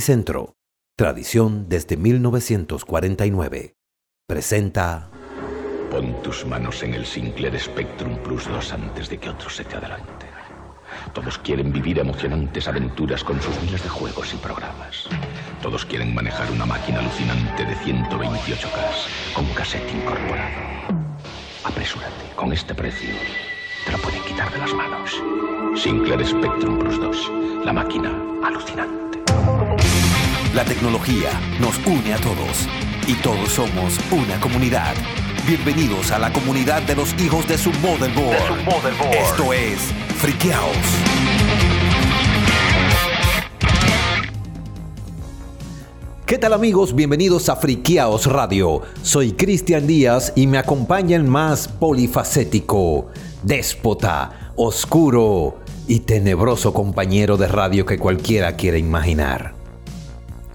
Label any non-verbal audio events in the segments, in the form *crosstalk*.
Centro, tradición desde 1949. Presenta. Pon tus manos en el Sinclair Spectrum Plus 2 antes de que otro se te adelante. Todos quieren vivir emocionantes aventuras con sus miles de juegos y programas. Todos quieren manejar una máquina alucinante de 128K con cassette incorporado. Apresúrate, con este precio te lo pueden quitar de las manos. Sinclair Spectrum Plus 2, la máquina alucinante. La tecnología nos une a todos y todos somos una comunidad. Bienvenidos a la comunidad de los hijos de su motherboard. Esto es Friqueaos. ¿Qué tal amigos? Bienvenidos a Friqueaos Radio. Soy Cristian Díaz y me acompaña el más polifacético, déspota, oscuro y tenebroso compañero de radio que cualquiera quiera imaginar.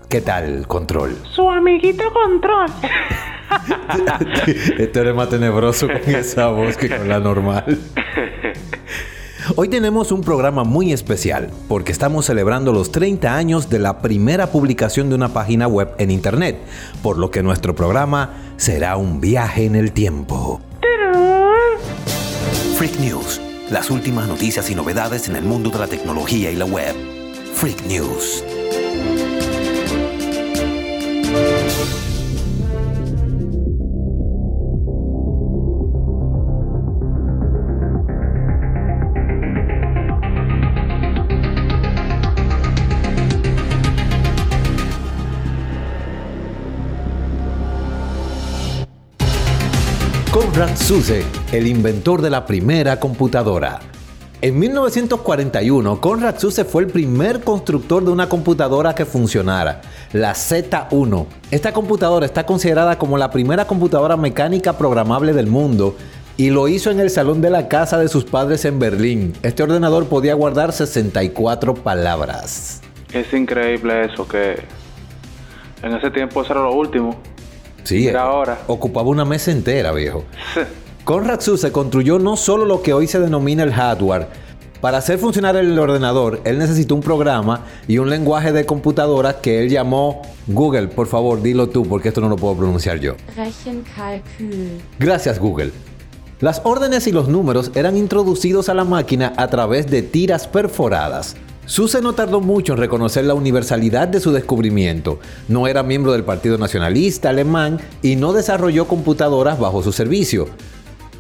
¿Qué tal, Control? Su amiguito Control. *laughs* Este eres más tenebroso con esa voz que con la normal. Hoy tenemos un programa muy especial porque estamos celebrando los 30 años de la primera publicación de una página web en Internet, por lo que nuestro programa será un viaje en el tiempo. Freak News, las últimas noticias y novedades en el mundo de la tecnología y la web. Freak News. Konrad Zuse, el inventor de la primera computadora. En 1941, Konrad Zuse fue el primer constructor de una computadora que funcionara, la Z1. Esta computadora está considerada como la primera computadora mecánica programable del mundo y lo hizo en el salón de la casa de sus padres en Berlín. Este ordenador podía guardar 64 palabras. Es increíble eso, que en ese tiempo eso era lo último. Sí, Era ahora. ocupaba una mesa entera, viejo. Conrad Zuse construyó no solo lo que hoy se denomina el hardware. Para hacer funcionar el ordenador, él necesitó un programa y un lenguaje de computadora que él llamó Google. Por favor, dilo tú, porque esto no lo puedo pronunciar yo. Rechenkalkül. Gracias, Google. Las órdenes y los números eran introducidos a la máquina a través de tiras perforadas. Zuse no tardó mucho en reconocer la universalidad de su descubrimiento. No era miembro del Partido Nacionalista Alemán y no desarrolló computadoras bajo su servicio,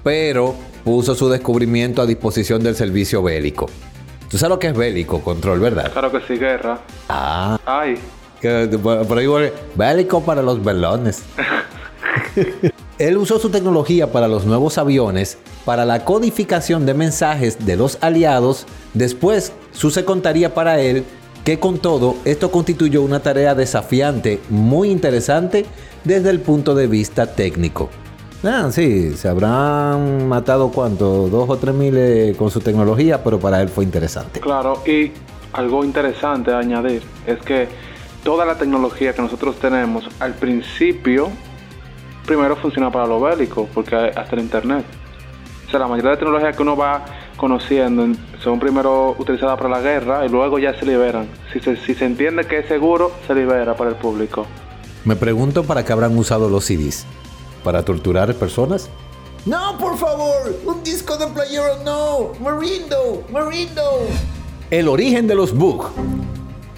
pero puso su descubrimiento a disposición del servicio bélico. Tú sabes lo que es bélico, control, ¿verdad? Claro que sí, guerra. Ah, Ay, que por ahí bélico para los velones. *laughs* Él usó su tecnología para los nuevos aviones, para la codificación de mensajes de los aliados. Después, Suse contaría para él que con todo esto constituyó una tarea desafiante, muy interesante desde el punto de vista técnico. Ah, sí, se habrán matado cuánto, dos o tres miles con su tecnología, pero para él fue interesante. claro. Y algo interesante añadir es que toda la tecnología que nosotros tenemos al principio, primero funciona para lo bélico, porque hasta el internet. O sea, la mayoría de tecnologías que uno va conociendo son primero utilizadas para la guerra y luego ya se liberan. Si se, si se entiende que es seguro, se libera para el público. Me pregunto para qué habrán usado los CDs. ¿Para torturar personas? No, por favor, un disco de playero no. Morindo, Morindo. El origen de los bugs.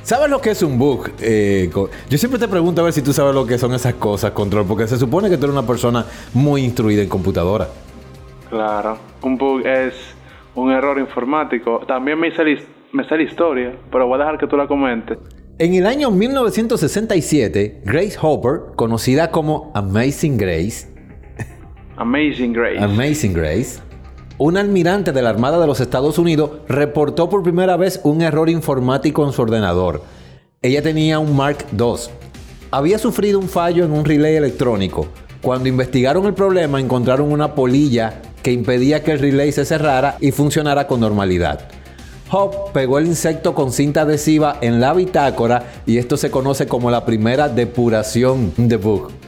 ¿Sabes lo que es un bug? Eh, yo siempre te pregunto a ver si tú sabes lo que son esas cosas, Control, porque se supone que tú eres una persona muy instruida en computadora. Claro, un bug es un error informático. También me his- me sé la historia, pero voy a dejar que tú la comentes. En el año 1967, Grace Hopper, conocida como Amazing Grace, Amazing Grace. Amazing Grace, un almirante de la Armada de los Estados Unidos reportó por primera vez un error informático en su ordenador. Ella tenía un Mark II. Había sufrido un fallo en un relay electrónico. Cuando investigaron el problema encontraron una polilla que impedía que el relay se cerrara y funcionara con normalidad. Hop pegó el insecto con cinta adhesiva en la bitácora y esto se conoce como la primera depuración de bug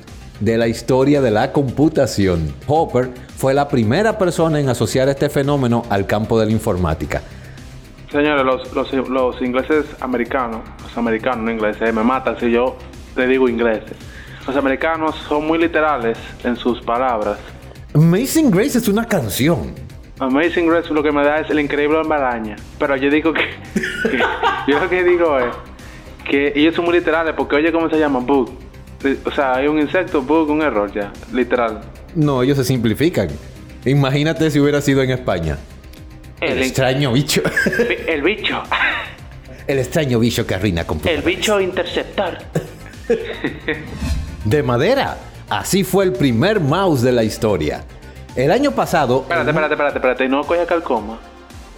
de la historia de la computación. Hopper fue la primera persona en asociar este fenómeno al campo de la informática. Señores, los, los, los ingleses americanos, los americanos, no ingleses, me matan si yo le digo ingleses. Los americanos son muy literales en sus palabras. Amazing Grace es una canción. Amazing Grace lo que me da es el increíble Hombre-Araña. Pero yo digo que, *laughs* que- Yo lo que digo es que ellos son muy literales porque, oye, ¿cómo se llama? Bug. O sea, hay un insecto, bug, un error ya. Literal. No, ellos se simplifican. Imagínate si hubiera sido en España. El, El, extraño bicho. el bicho. El extraño bicho que arruina El computadores. bicho interceptor. De madera. Así fue el primer mouse de la historia. El año pasado. Espérate, espérate, espérate, espérate. No coge calcoma.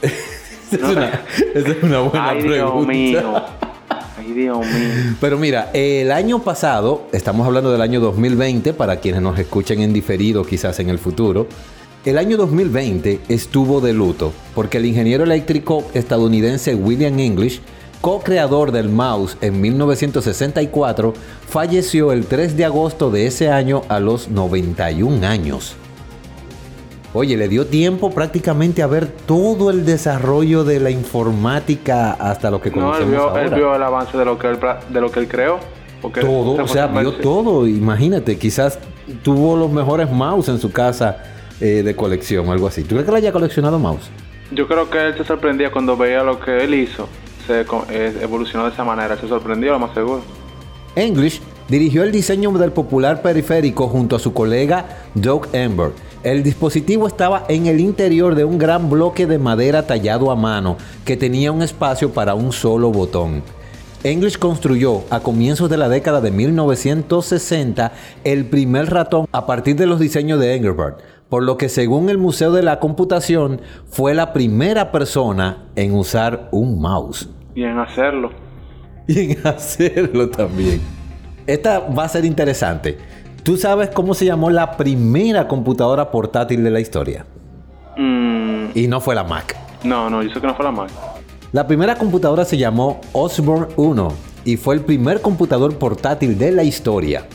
*laughs* Esa es una, esa es una buena Ay, pregunta. Dios mío. Pero mira, el año pasado, estamos hablando del año 2020, para quienes nos escuchen en diferido quizás en el futuro, el año 2020 estuvo de luto porque el ingeniero eléctrico estadounidense William English, co-creador del mouse en 1964, falleció el 3 de agosto de ese año a los 91 años. Oye, le dio tiempo prácticamente a ver todo el desarrollo de la informática hasta lo que No, conocemos él vio, ahora. él vio el avance de lo que él, de lo que él creó. Porque todo, o sea, vio todo. Imagínate, quizás tuvo los mejores mouse en su casa eh, de colección o algo así. ¿Tú crees que él haya coleccionado mouse? Yo creo que él se sorprendía cuando veía lo que él hizo. Se eh, evolucionó de esa manera. Se sorprendió, lo más seguro. English dirigió el diseño del popular periférico junto a su colega Doug Ember. El dispositivo estaba en el interior de un gran bloque de madera tallado a mano que tenía un espacio para un solo botón. English construyó a comienzos de la década de 1960 el primer ratón a partir de los diseños de Engelbart, por lo que según el Museo de la Computación fue la primera persona en usar un mouse Y en hacerlo. y en *laughs* hacerlo también. Esta va a ser interesante. ¿Tú sabes cómo se llamó la primera computadora portátil de la historia? Mm, Y no fue la Mac. no, no, yo sé que no fue la Mac. La primera computadora se llamó Osborne 1 y fue el primer computador portátil de la historia.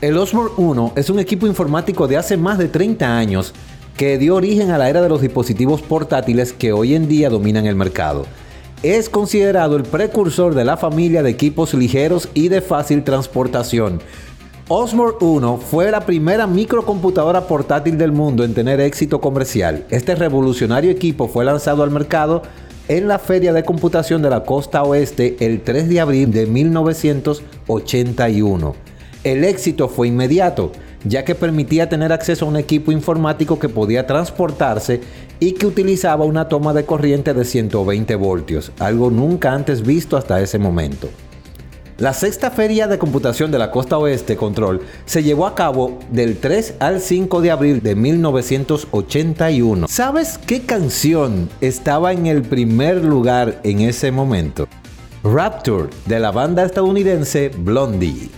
El Osborne 1 es un equipo informático de hace más de 30 años que dio origen a la era de los dispositivos portátiles que hoy en día dominan el mercado. Es considerado el precursor de la familia de equipos ligeros y de fácil transportación. Osborne 1 fue la primera microcomputadora portátil del mundo en tener éxito comercial. Este revolucionario equipo fue lanzado al mercado en la Feria de Computación de la Costa Oeste el 3 de abril de 1981. El éxito fue inmediato, ya que permitía tener acceso a un equipo informático que podía transportarse y que utilizaba una toma de corriente de 120 voltios, algo nunca antes visto hasta ese momento. La sexta feria de computación de la costa oeste, Control, se llevó a cabo del 3 al 5 de abril de 1981. ¿Sabes qué canción estaba en el primer lugar en ese momento? Rapture, de la banda estadounidense Blondie.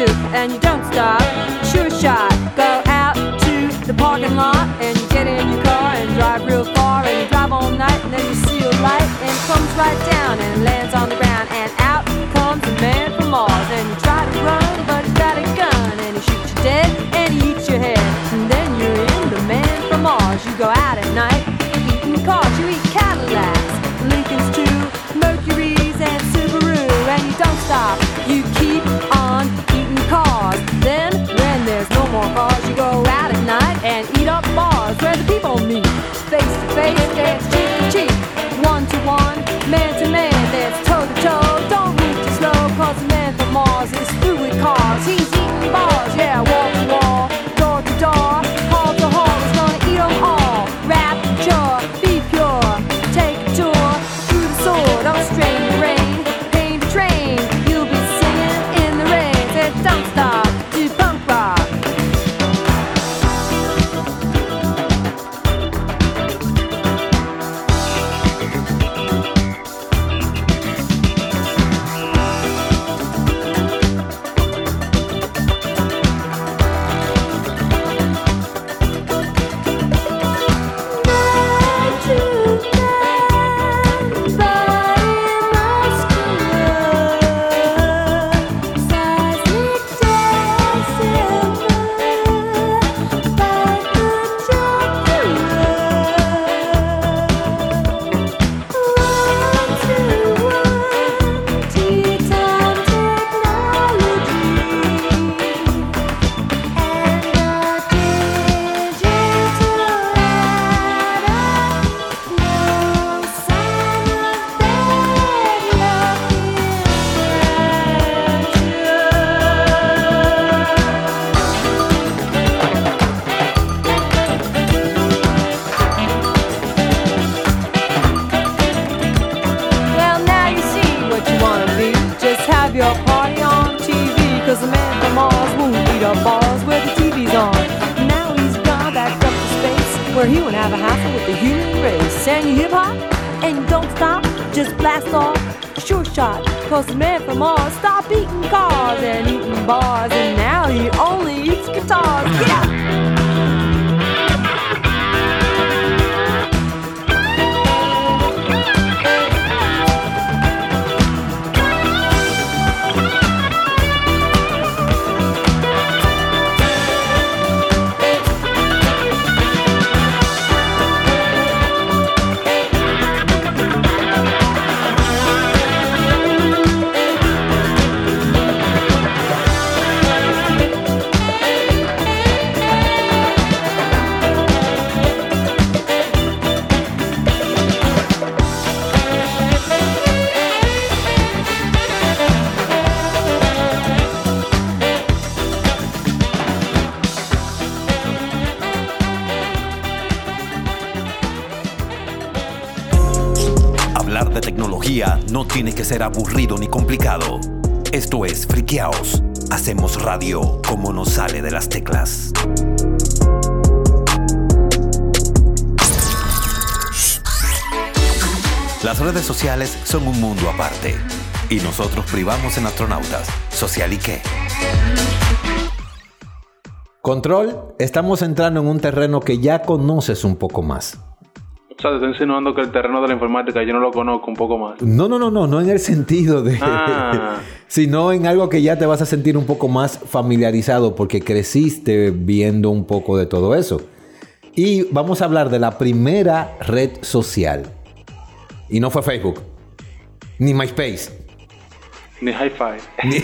And you don't stop, sure shot. Go out to the parking lot and you get in your car and drive real far and you drive all night and then you see a light and it comes right down and lands on the ground and out comes a man from Mars and you try to run but he's got a gun and he shoots you dead and he eats your head and then you're in the man from Mars. You go out at night eating cars, you eat Cadillacs, Lincolns too, Mercury's and Subaru and you don't stop. Tiene que ser aburrido ni complicado. Esto es Friqueaos. Hacemos radio como nos sale de las teclas. Las redes sociales son un mundo aparte. Y nosotros privamos en astronautas. ¿Social y qué? Control, estamos entrando en un terreno que ya conoces un poco más. O sea, te estoy insinuando que el terreno de la informática yo no lo conozco un poco más. No, no, no, no, no en el sentido de... Ah. *laughs* sino en algo que ya te vas a sentir un poco más familiarizado porque creciste viendo un poco de todo eso. Y vamos a hablar de la primera red social. Y no fue Facebook, ni MySpace. Ni hi-fi. ni-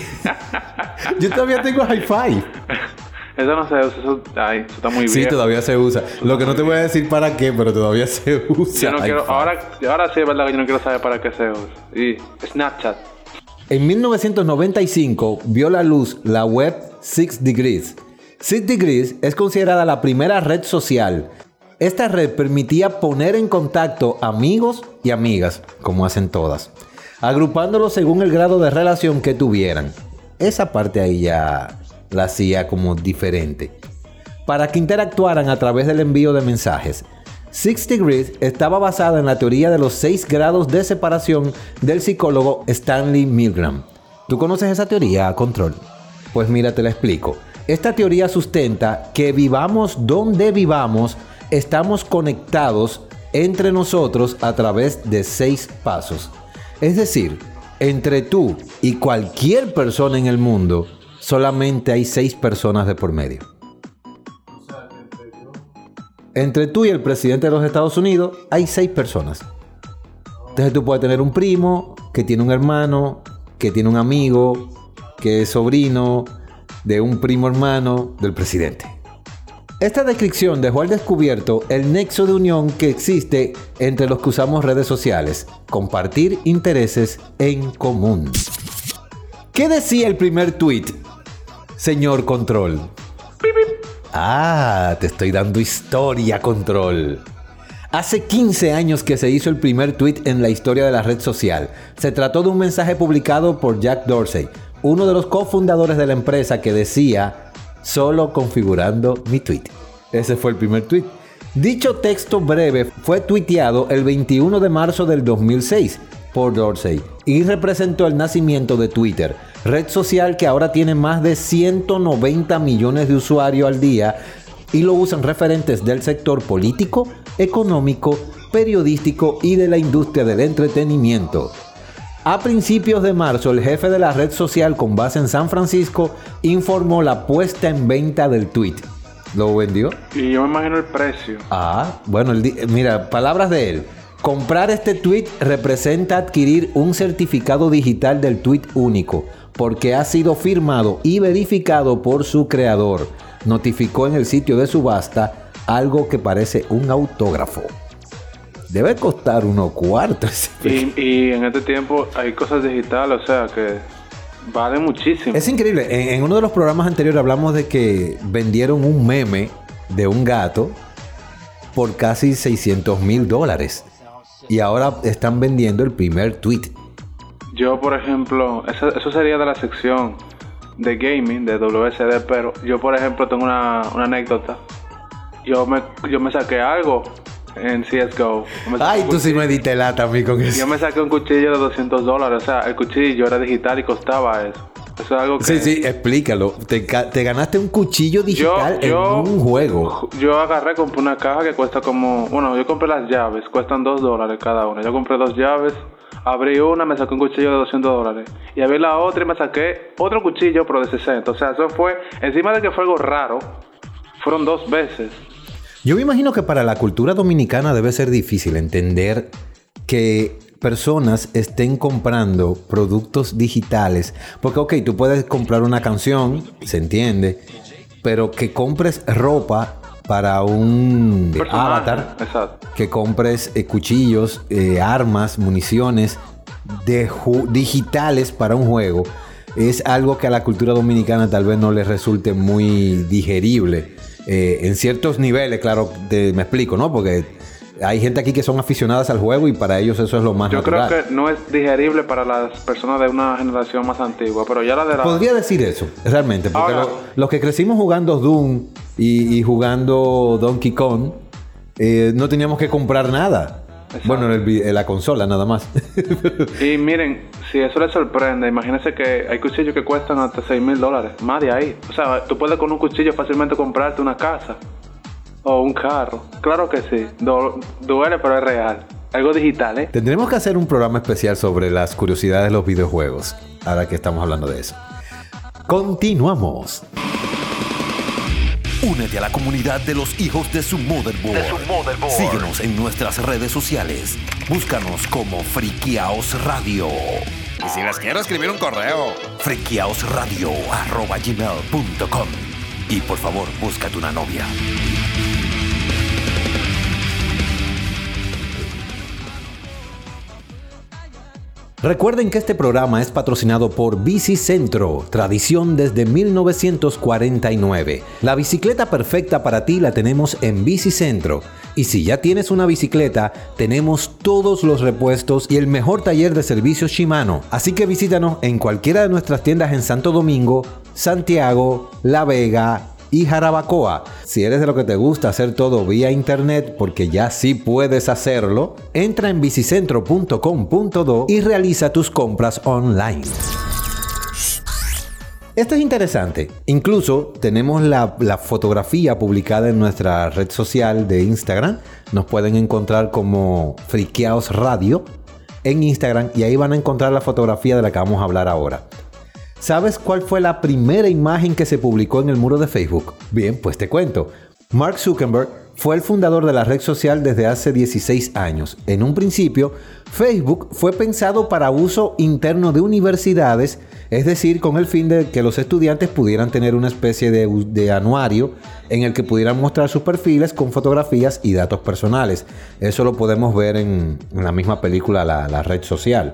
*laughs* Yo todavía tengo hi-fi. *laughs* Eso no se usa. Eso, ay, eso está muy Sí, bien. todavía se usa. Lo que no te voy a decir para qué, pero todavía *laughs* se usa. Yo no quiero, hi-fi. ahora, ahora sí es verdad que yo no quiero saber para qué se usa. Y Snapchat. En 1995 vio la luz la web Six Degrees. Six Degrees es considerada la primera red social. Esta red permitía poner en contacto amigos y amigas, como hacen todas, agrupándolos según el grado de relación que tuvieran. Esa parte ahí ya la hacía como diferente. Para que interactuaran a través del envío de mensajes. Six Degrees estaba basada en la teoría de los seis grados de separación del psicólogo Stanley Milgram. ¿Tú conoces esa teoría, Control? Pues mira, te la explico. Esta teoría sustenta que vivamos donde vivamos, estamos conectados entre nosotros a través de seis pasos. Es decir, entre tú y cualquier persona en el mundo, solamente hay seis personas de por medio. Entre tú y el presidente de los Estados Unidos hay seis personas. Entonces tú puedes tener un primo que tiene un hermano, que tiene un amigo, que es sobrino de un primo hermano del presidente. Esta descripción dejó al descubierto el nexo de unión que existe entre los que usamos redes sociales, compartir intereses en común. ¿Qué decía el primer tweet, señor Control? Ah, te estoy dando historia, Control. Hace 15 años que se hizo el primer tweet en la historia de la red social. Se trató de un mensaje publicado por Jack Dorsey, uno de los cofundadores de la empresa que decía, solo configurando mi tweet. Ese fue el primer tweet. Dicho texto breve fue tuiteado el 21 de marzo del 2006 por Dorsey y representó el nacimiento de Twitter, red social que ahora tiene más de 190 millones de usuarios al día y lo usan referentes del sector político, económico, periodístico y de la industria del entretenimiento. A principios de marzo, el jefe de la red social con base en San Francisco informó la puesta en venta del tweet. ¿Lo vendió? Y yo me imagino el precio. Ah, bueno, el mira, palabras de él. Comprar este tweet representa adquirir un certificado digital del tweet único, porque ha sido firmado y verificado por su creador. Notificó en el sitio de subasta algo que parece un autógrafo. Debe costar unos cuartos. Y, y en este tiempo hay cosas digitales, o sea que vale muchísimo. Es increíble. En, en uno de los programas anteriores hablamos de que vendieron un meme de un gato por casi 600 mil dólares. Y ahora están vendiendo el primer tweet. Yo, por ejemplo, eso, eso sería de la sección de gaming, de WSD, pero yo, por ejemplo, tengo una, una anécdota. Yo me, yo me saqué algo en CSGO. Ay, tú sí me diste lata a mí con eso. Yo me saqué un cuchillo de 200 dólares. O sea, el cuchillo era digital y costaba eso. Eso es algo que... Sí, sí, explícalo. Te, ca- te ganaste un cuchillo digital en un juego. Yo agarré, compré una caja que cuesta como. Bueno, yo compré las llaves, cuestan 2 dólares cada una. Yo compré dos llaves, abrí una, me saqué un cuchillo de 200 dólares. Y abrí la otra y me saqué otro cuchillo, pero de 60. O sea, eso fue. Encima de que fue algo raro, fueron dos veces. Yo me imagino que para la cultura dominicana debe ser difícil entender que personas estén comprando productos digitales. Porque, ok, tú puedes comprar una canción, se entiende, pero que compres ropa para un avatar, Exacto. que compres eh, cuchillos, eh, armas, municiones de digitales para un juego, es algo que a la cultura dominicana tal vez no les resulte muy digerible. Eh, en ciertos niveles, claro, te- me explico, ¿no? Porque hay gente aquí que son aficionadas al juego y para ellos eso es lo más Yo natural. creo que no es digerible para las personas de una generación más antigua, pero ya la de la. Podría decir eso, realmente, porque Ahora- lo- los que crecimos jugando Doom y, y jugando Donkey Kong, eh, no teníamos que comprar nada. Bueno, en, en la consola nada más. *laughs* Y miren, si eso les sorprende, imagínense que hay cuchillos que cuestan hasta 6 mil dólares, más de ahí. O sea, tú puedes con un cuchillo fácilmente comprarte una casa o un carro. Claro que sí, du- duele, pero es real. Algo digital, ¿eh? Tendremos que hacer un programa especial sobre las curiosidades de los videojuegos, ahora que estamos hablando de eso. Continuamos. Únete a la comunidad de los hijos de su motherboard. Síguenos en nuestras redes sociales. Búscanos como Frikiaos Radio. Y si les quiero escribir un correo. frikiaosradio.gmail.com Y por favor, búscate una novia. Recuerden que este programa es patrocinado por Bicicentro, tradición desde 1949. La bicicleta perfecta para ti la tenemos en Bicicentro. Y si ya tienes una bicicleta, tenemos todos los repuestos y el mejor taller de servicios Shimano. Así que visítanos en cualquiera de nuestras tiendas en Santo Domingo, Santiago, La Vega, y Jarabacoa. Si eres de lo que te gusta hacer todo vía internet, porque ya sí puedes hacerlo, entra en bicicentro.com.do y realiza tus compras online. Esto es interesante. Incluso tenemos la, la, fotografía publicada en nuestra red social de Instagram. Nos pueden encontrar como Friqueaos Radio en Instagram y ahí van a encontrar la fotografía de la que vamos a hablar ahora. ¿Sabes cuál fue la primera imagen que se publicó en el muro de Facebook? Bien, pues te cuento. Mark Zuckerberg fue el fundador de la red social desde hace 16 años. En un principio, Facebook fue pensado para uso interno de universidades, es decir, con el fin de que los estudiantes pudieran tener una especie de, anuario en el que pudieran mostrar sus perfiles con fotografías y datos personales. Eso lo podemos ver en, la misma película la, la red social.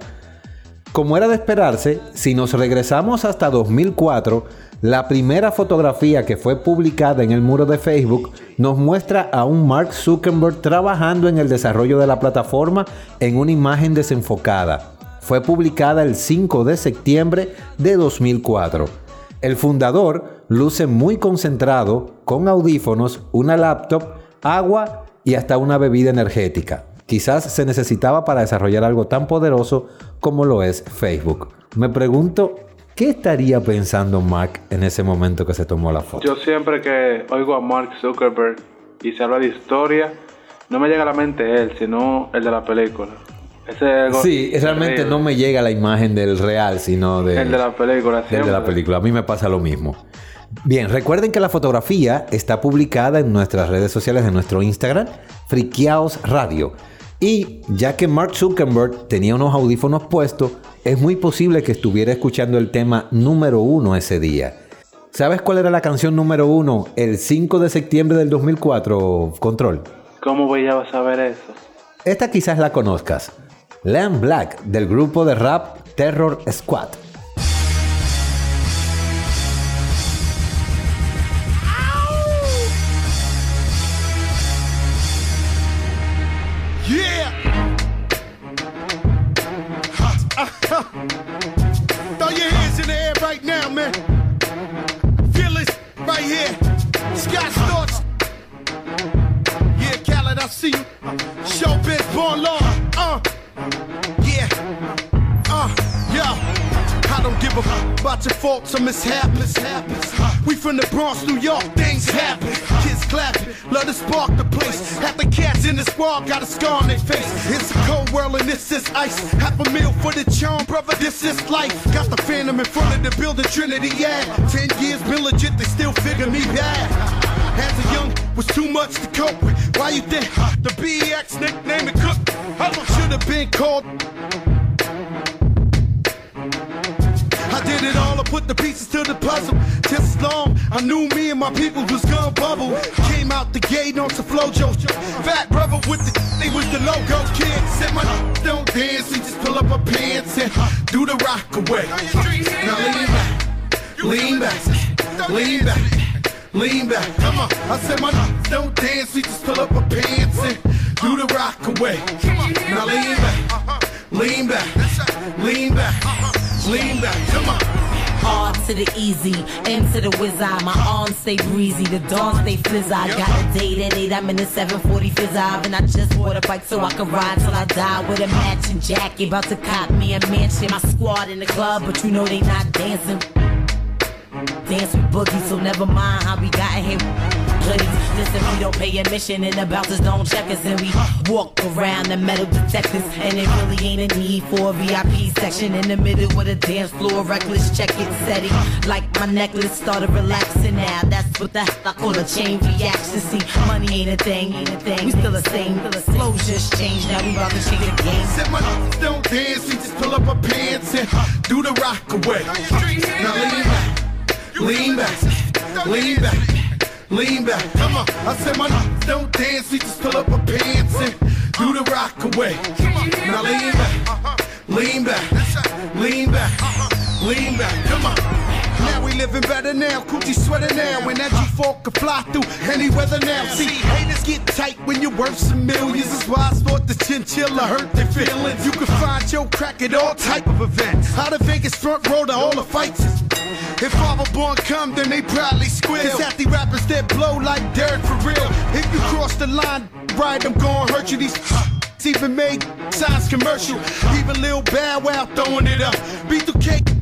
Como era de esperarse, si nos regresamos hasta 2004, la primera fotografía que fue publicada en el muro de Facebook nos muestra a un Mark Zuckerberg trabajando en el desarrollo de la plataforma en una imagen desenfocada. Fue publicada el 5 de septiembre de 2004. El fundador luce muy concentrado, con audífonos, una laptop, agua y hasta una bebida energética quizás se necesitaba para desarrollar algo tan poderoso como lo es Facebook. Me pregunto, ¿qué estaría pensando Mark en ese momento que se tomó la foto? Yo siempre que oigo a Mark Zuckerberg y se habla de historia, no me llega a la mente él, sino el de la película. Ese sí, realmente no me llega la imagen del real, sino de, el de la película. El de la película. A mí me pasa lo mismo. Bien, recuerden que la fotografía está publicada en nuestras redes sociales de nuestro Instagram, Friqueaos Radio. Y ya que Mark Zuckerberg tenía unos audífonos puestos, es muy posible que estuviera escuchando el tema número uno ese día. ¿Sabes cuál era la canción número uno el 5 de septiembre del 2004, Control? ¿Cómo voy a saber eso? Esta quizás la conozcas. Lamb Black, del grupo de rap Terror Squad. Faults or mishaps. We from the Bronx, New York, things happen. Kids clapping, love to spark the place. Half the cats in the squad got a scar on their face. It's a cold world and this is ice. Half a meal for the charm, brother, this is life. Got the phantom in front of the building, Trinity, yeah. Ten years been legit, they still figure me bad. As a young, was too much to cope with. Why you think the BX nickname it Cook? I should have been called. I did it all, I put the pieces to the puzzle. Just as long, I knew me and my people was gonna bubble. Came out the gate on some flojo. Fat brother with the, they was the logo kid. Said my *laughs* don't dance, we just pull up our pants and do the rock away. Now lean back, lean back, lean back. Lean back, come on. I said my don't dance, we just pull up our pants and do the rock away. Now lean back, uh-huh. lean back, lean back. Uh-huh. Lean back, come on. Hard to the easy, M to the whiz My arms stay breezy, the dawn stay flizz I got a date at 8, I'm in the 740 fizz And I just bought a bike so I can ride till I die With a matching jacket, about to cop me a mansion My squad in the club, but you know they not dancing Dance with boogie, so never mind how we got here hoodies. Listen, we don't pay admission and the bouncers don't check us. And we walk around the metal detectors. And it really ain't a need for a VIP section in the middle with a dance floor. Reckless check it setting. Like my necklace started relaxing now. That's what the hell I call a chain reaction. See, money ain't a thing, ain't a thing. We still the same. Flow just changed. Now we about to change the game. Said my don't dance. We just pull up our pants and do the rock away. Now lean back. Lean back. Lean back. Lean back, come on. I said my don't dance, we just pull up our pants and do the rock away. Now lean back, uh-huh. lean back, lean back, uh-huh. lean back, come on. Now we living better now, coochie sweater now. When that G4 can fly through any weather now. See, haters get tight when you're worth some millions. That's why I thought the chinchilla hurt their feelings. You can find your crack at all type of events. Out of Vegas front row to all the fights. If Father Born come, then they proudly squeal. It's at the rappers that blow like dirt for real. If you cross the line, right, I'm gonna hurt you. These *laughs* even make signs commercial. Even Lil Bad Wow throwing it up. Beat the cake.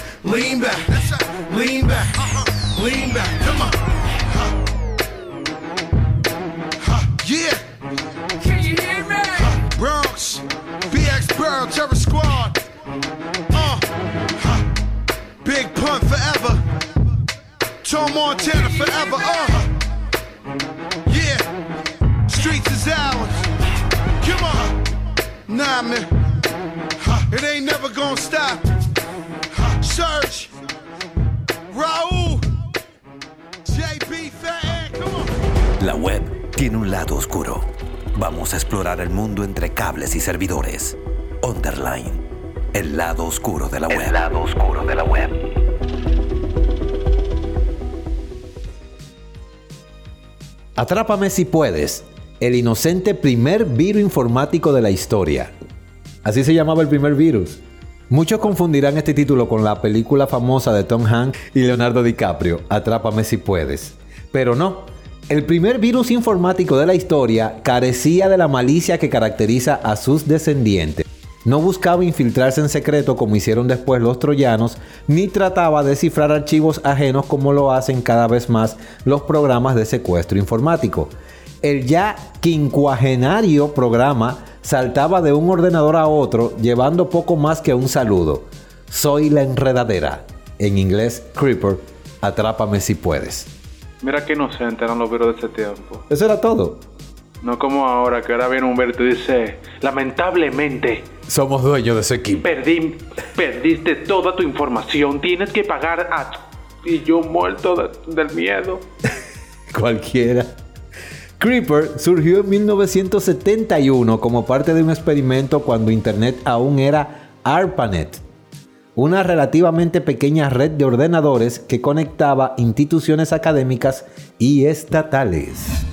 lean back, lean back, lean back. Come on. Yeah. Can you hear me? Bronx, BX Burrow, Terror Squad. Uh. Big Pun forever. Tom Montana forever. Uh. Yeah. Streets is ours. Come on. Nah, man. It ain't never gonna stop. Raúl. Fat, come on. La web tiene un lado oscuro. Vamos a explorar el mundo entre cables y servidores. Underline. El lado oscuro de la web. El lado oscuro de la web. Atrápame si puedes. El inocente primer virus informático de la historia. Así se llamaba el primer virus. Muchos confundirán este título con la película famosa de Tom Hanks y Leonardo DiCaprio, Atrápame si puedes. Pero no, el primer virus informático de la historia carecía de la malicia que caracteriza a sus descendientes. No buscaba infiltrarse en secreto como hicieron después los troyanos, ni trataba de cifrar archivos ajenos como lo hacen cada vez más los programas de secuestro informático. El ya quincuagenario programa saltaba de un ordenador a otro llevando poco más que un saludo. Soy la enredadera. En inglés, Creeper, atrápame si puedes. Mira qué inocente eran los virus de ese tiempo. Eso era todo. No como ahora, que ahora viene Humberto y dice, lamentablemente, Somos dueños de ese equipo. perdí, perdiste toda tu información, tienes que pagar a... Y yo muerto de- del miedo. *laughs* Cualquiera. Creeper surgió en 1971 como parte de un experimento cuando Internet aún era ARPANET, una relativamente pequeña red de ordenadores que conectaba instituciones académicas y estatales.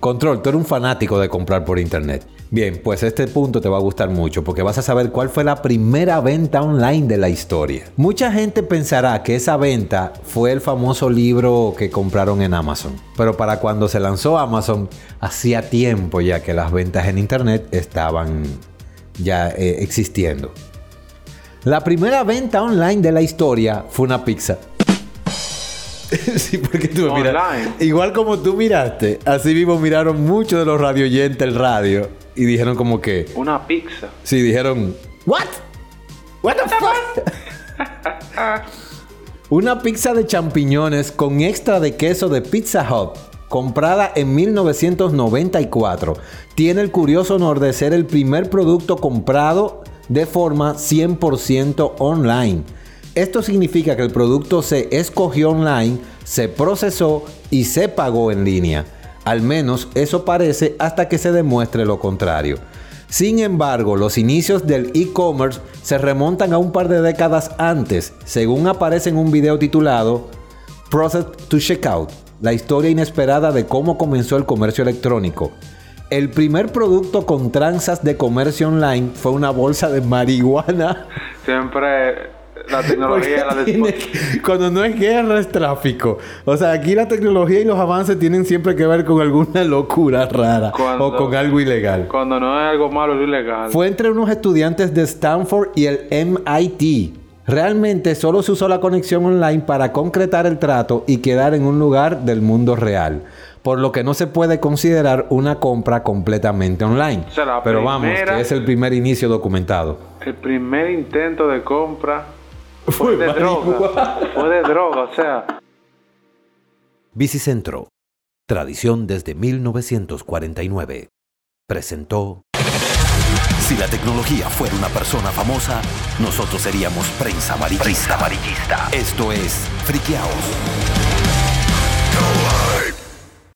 Control, tú eres un fanático de comprar por Internet. Bien, pues este punto te va a gustar mucho porque vas a saber cuál fue la primera venta online de la historia. Mucha gente pensará que esa venta fue el famoso libro que compraron en Amazon. Pero para cuando se lanzó Amazon, hacía tiempo ya que las ventas en Internet estaban ya eh, existiendo. La primera venta online de la historia fue una pizza. *laughs* sí, porque tú me miras- Online. Igual como tú miraste, así mismo miraron muchos de los radioyentes el radio y dijeron como que, Una pizza. sí, dijeron, ¿What? ¿What the fuck? *laughs* Una pizza de champiñones con extra de queso de Pizza Hut, comprada en 1994, tiene el curioso honor de ser el primer producto comprado de forma 100% online. Esto significa que el producto se escogió online, se procesó y se pagó en línea. Al menos eso parece hasta que se demuestre lo contrario. Sin embargo, los inicios del e-commerce se remontan a un par de décadas antes, según aparece en un video titulado Process to Checkout, la historia inesperada de cómo comenzó el comercio electrónico. El primer producto con tranzas de comercio online fue una bolsa de marihuana. Siempre la *laughs* tecnología la tiene Cuando no es guerra, es tráfico. O sea, aquí la tecnología y los avances tienen siempre que ver con alguna *laughs* locura rara Cuando- o con algo ilegal. Cuando no es algo malo, es ilegal. Fue entre unos estudiantes de Stanford y el MIT. Realmente solo se usó la conexión online para concretar el trato y quedar en un lugar del mundo real, por lo que no se puede considerar una compra completamente online. O sea, la Pero vamos, que es el primer inicio documentado. El primer intento de compra Fue fue de droga. Fue de droga, o sea. Bicicentro, tradición desde 1949, presentó... Si la tecnología fuera una persona famosa, nosotros seríamos prensa amarillista. amarillista. Esto es Friqueaos.